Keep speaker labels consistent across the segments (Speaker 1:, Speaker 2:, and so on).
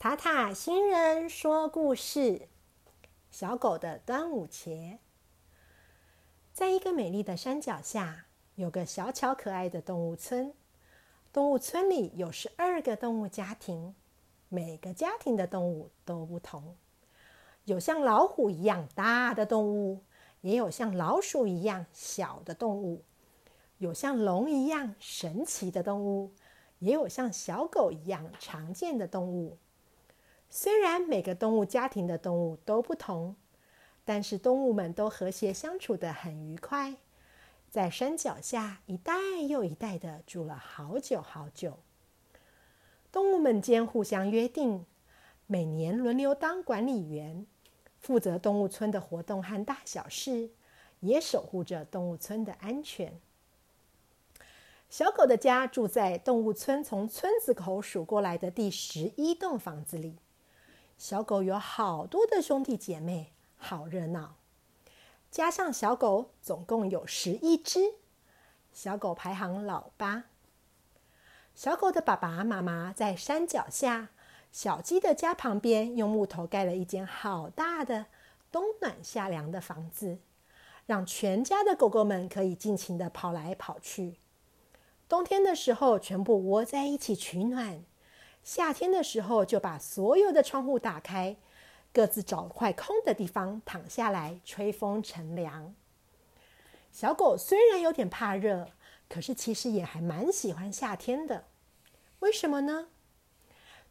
Speaker 1: 塔塔星人说故事：小狗的端午节。在一个美丽的山脚下，有个小巧可爱的动物村。动物村里有十二个动物家庭，每个家庭的动物都不同。有像老虎一样大的动物，也有像老鼠一样小的动物。有像龙一样神奇的动物，也有像小狗一样常见的动物。虽然每个动物家庭的动物都不同，但是动物们都和谐相处的很愉快，在山脚下一代又一代的住了好久好久。动物们间互相约定，每年轮流当管理员，负责动物村的活动和大小事，也守护着动物村的安全。小狗的家住在动物村从村子口数过来的第十一栋房子里。小狗有好多的兄弟姐妹，好热闹。加上小狗，总共有十一只。小狗排行老八。小狗的爸爸妈妈在山脚下，小鸡的家旁边，用木头盖了一间好大的冬暖夏凉的房子，让全家的狗狗们可以尽情的跑来跑去。冬天的时候，全部窝在一起取暖；夏天的时候，就把所有的窗户打开，各自找块空的地方躺下来吹风乘凉。小狗虽然有点怕热，可是其实也还蛮喜欢夏天的。为什么呢？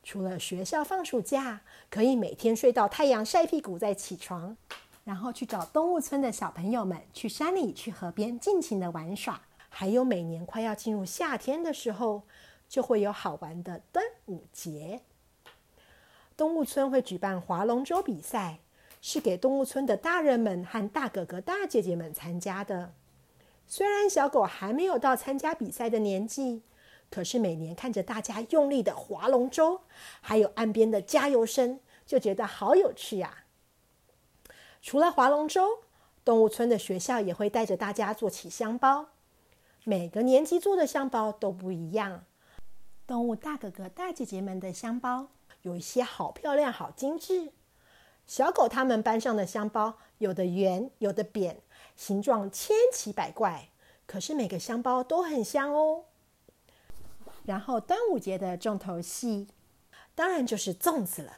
Speaker 1: 除了学校放暑假，可以每天睡到太阳晒屁股再起床，然后去找动物村的小朋友们去山里、去河边尽情的玩耍。还有每年快要进入夏天的时候，就会有好玩的灯五节。动物村会举办划龙舟比赛，是给动物村的大人们和大哥哥大姐姐们参加的。虽然小狗还没有到参加比赛的年纪，可是每年看着大家用力的划龙舟，还有岸边的加油声，就觉得好有趣呀。除了划龙舟，动物村的学校也会带着大家做起香包。每个年级做的香包都不一样。动物大哥哥、大姐姐们的香包有一些好漂亮、好精致。小狗他们班上的香包有的圆，有的扁，形状千奇百怪。可是每个香包都很香哦。然后端午节的重头戏，当然就是粽子了。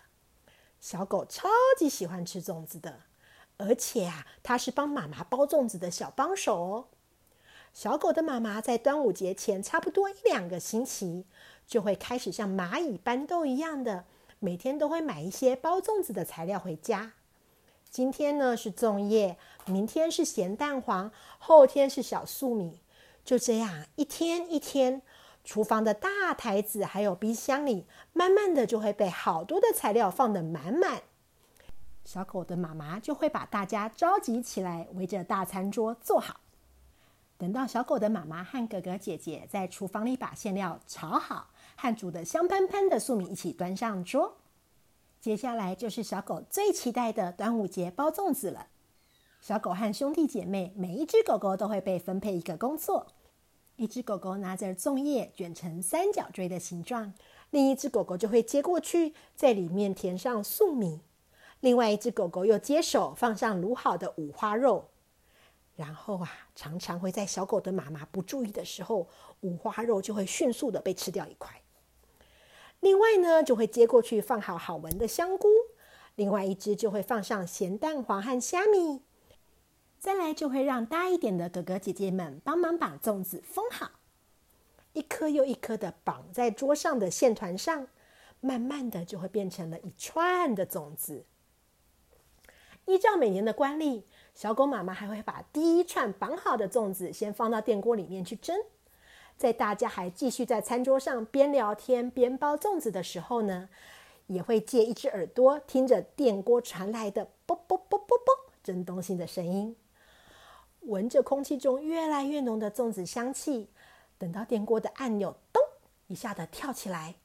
Speaker 1: 小狗超级喜欢吃粽子的，而且啊，它是帮妈妈包粽子的小帮手哦。小狗的妈妈在端午节前差不多一两个星期，就会开始像蚂蚁搬豆一样的，每天都会买一些包粽子的材料回家。今天呢是粽叶，明天是咸蛋黄，后天是小粟米。就这样一天一天，厨房的大台子还有冰箱里，慢慢的就会被好多的材料放得满满。小狗的妈妈就会把大家召集起来，围着大餐桌坐好。等到小狗的妈妈和哥哥姐姐在厨房里把馅料炒好，和煮的香喷喷的粟米一起端上桌，接下来就是小狗最期待的端午节包粽子了。小狗和兄弟姐妹每一只狗狗都会被分配一个工作，一只狗狗拿着粽叶卷成三角锥的形状，另一只狗狗就会接过去，在里面填上粟米，另外一只狗狗又接手放上卤好的五花肉。然后啊，常常会在小狗的妈妈不注意的时候，五花肉就会迅速的被吃掉一块。另外呢，就会接过去放好好闻的香菇，另外一只就会放上咸蛋黄和虾米。再来就会让大一点的哥哥姐姐们帮忙把粽子封好，一颗又一颗的绑在桌上的线团上，慢慢的就会变成了一串的粽子。依照每年的惯例。小狗妈妈还会把第一串绑好的粽子先放到电锅里面去蒸，在大家还继续在餐桌上边聊天边包粽子的时候呢，也会借一只耳朵听着电锅传来的啵啵啵啵啵蒸东西的声音，闻着空气中越来越浓的粽子香气，等到电锅的按钮咚一下的跳起来，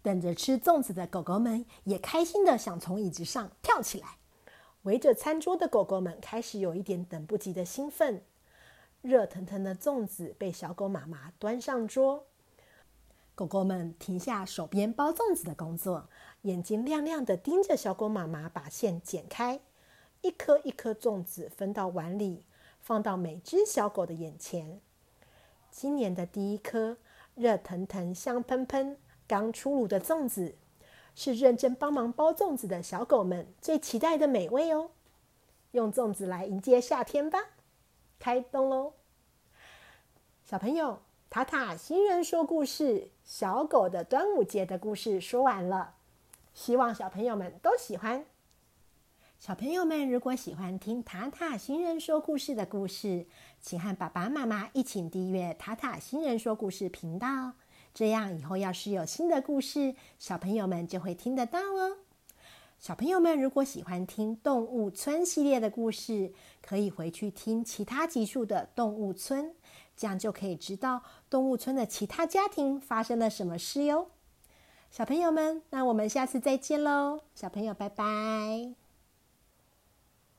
Speaker 1: 等着吃粽子的狗狗们也开心的想从椅子上跳起来。围着餐桌的狗狗们开始有一点等不及的兴奋。热腾腾的粽子被小狗妈妈端上桌，狗狗们停下手边包粽子的工作，眼睛亮亮的盯着小狗妈妈把线剪开，一颗一颗粽子分到碗里，放到每只小狗的眼前。今年的第一颗热腾腾、香喷喷、刚出炉的粽子，是认真帮忙包粽子的小狗们最期待的美味哦。用粽子来迎接夏天吧！开动喽！小朋友，塔塔新人说故事，小狗的端午节的故事说完了，希望小朋友们都喜欢。小朋友们如果喜欢听塔塔新人说故事的故事，请和爸爸妈妈一起订阅塔塔新人说故事频道，这样以后要是有新的故事，小朋友们就会听得到哦。小朋友们如果喜欢听动物村系列的故事，可以回去听其他集数的动物村，这样就可以知道动物村的其他家庭发生了什么事哟。小朋友们，那我们下次再见喽！小朋友，拜拜。